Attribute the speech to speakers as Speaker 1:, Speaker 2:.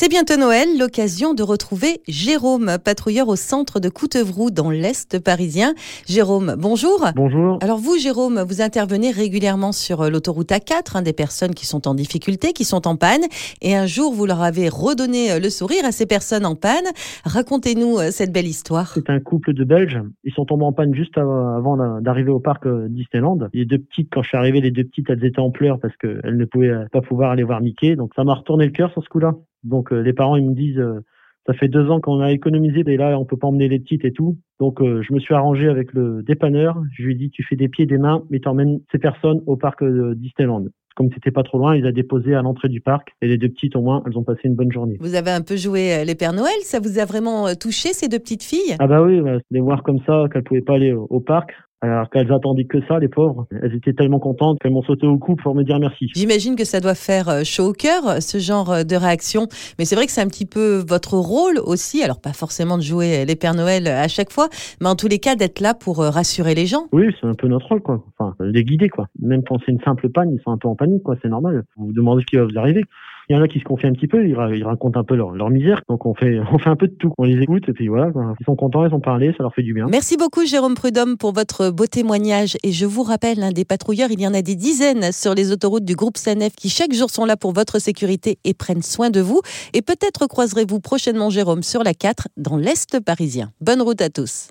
Speaker 1: C'est bientôt Noël, l'occasion de retrouver Jérôme, patrouilleur au centre de Coutevroux dans l'Est parisien. Jérôme, bonjour.
Speaker 2: Bonjour.
Speaker 1: Alors vous, Jérôme, vous intervenez régulièrement sur euh, l'autoroute A4, hein, des personnes qui sont en difficulté, qui sont en panne. Et un jour, vous leur avez redonné euh, le sourire à ces personnes en panne. Racontez-nous euh, cette belle histoire.
Speaker 2: C'est un couple de Belges. Ils sont tombés en panne juste avant d'arriver au parc Disneyland. Les deux petites, quand je suis arrivé, les deux petites, elles étaient en pleurs parce qu'elles ne pouvaient pas pouvoir aller voir Mickey. Donc ça m'a retourné le cœur sur ce coup-là. Donc euh, les parents ils me disent euh, ça fait deux ans qu'on a économisé et là on peut pas emmener les petites et tout. Donc euh, je me suis arrangé avec le dépanneur. Je lui ai dit tu fais des pieds des mains mais t'emmènes ces personnes au parc Disneyland. Comme c'était pas trop loin, il a déposé à l'entrée du parc et les deux petites au moins, elles ont passé une bonne journée.
Speaker 1: Vous avez un peu joué les Pères Noël, ça vous a vraiment touché ces deux petites filles?
Speaker 2: Ah bah oui, bah, les voir comme ça, qu'elles pouvaient pas aller au parc, alors qu'elles attendaient que ça, les pauvres. Elles étaient tellement contentes qu'elles m'ont sauté au cou pour me dire merci.
Speaker 1: J'imagine que ça doit faire euh, chaud au cœur, ce genre euh, de réaction. Mais c'est vrai que c'est un petit peu votre rôle aussi. Alors, pas forcément de jouer les Pères Noël à chaque fois, mais en tous les cas, d'être là pour euh, rassurer les gens.
Speaker 2: Oui, c'est un peu notre rôle, quoi. Enfin, les guider, quoi. Même quand c'est une simple panne, ils sont un peu en panique, quoi. C'est normal. Vous vous demandez ce qui va vous arriver. Il y en a qui se confient un petit peu, ils, racontent un peu leur, misère. Donc on fait, on fait un peu de tout. On les écoute et puis voilà, ils sont contents, ils ont parlé, ça leur fait du bien.
Speaker 1: Merci beaucoup Jérôme Prudhomme pour votre beau témoignage. Et je vous rappelle, un des patrouilleurs, il y en a des dizaines sur les autoroutes du groupe SANEF qui chaque jour sont là pour votre sécurité et prennent soin de vous. Et peut-être croiserez-vous prochainement Jérôme sur la 4 dans l'Est parisien. Bonne route à tous.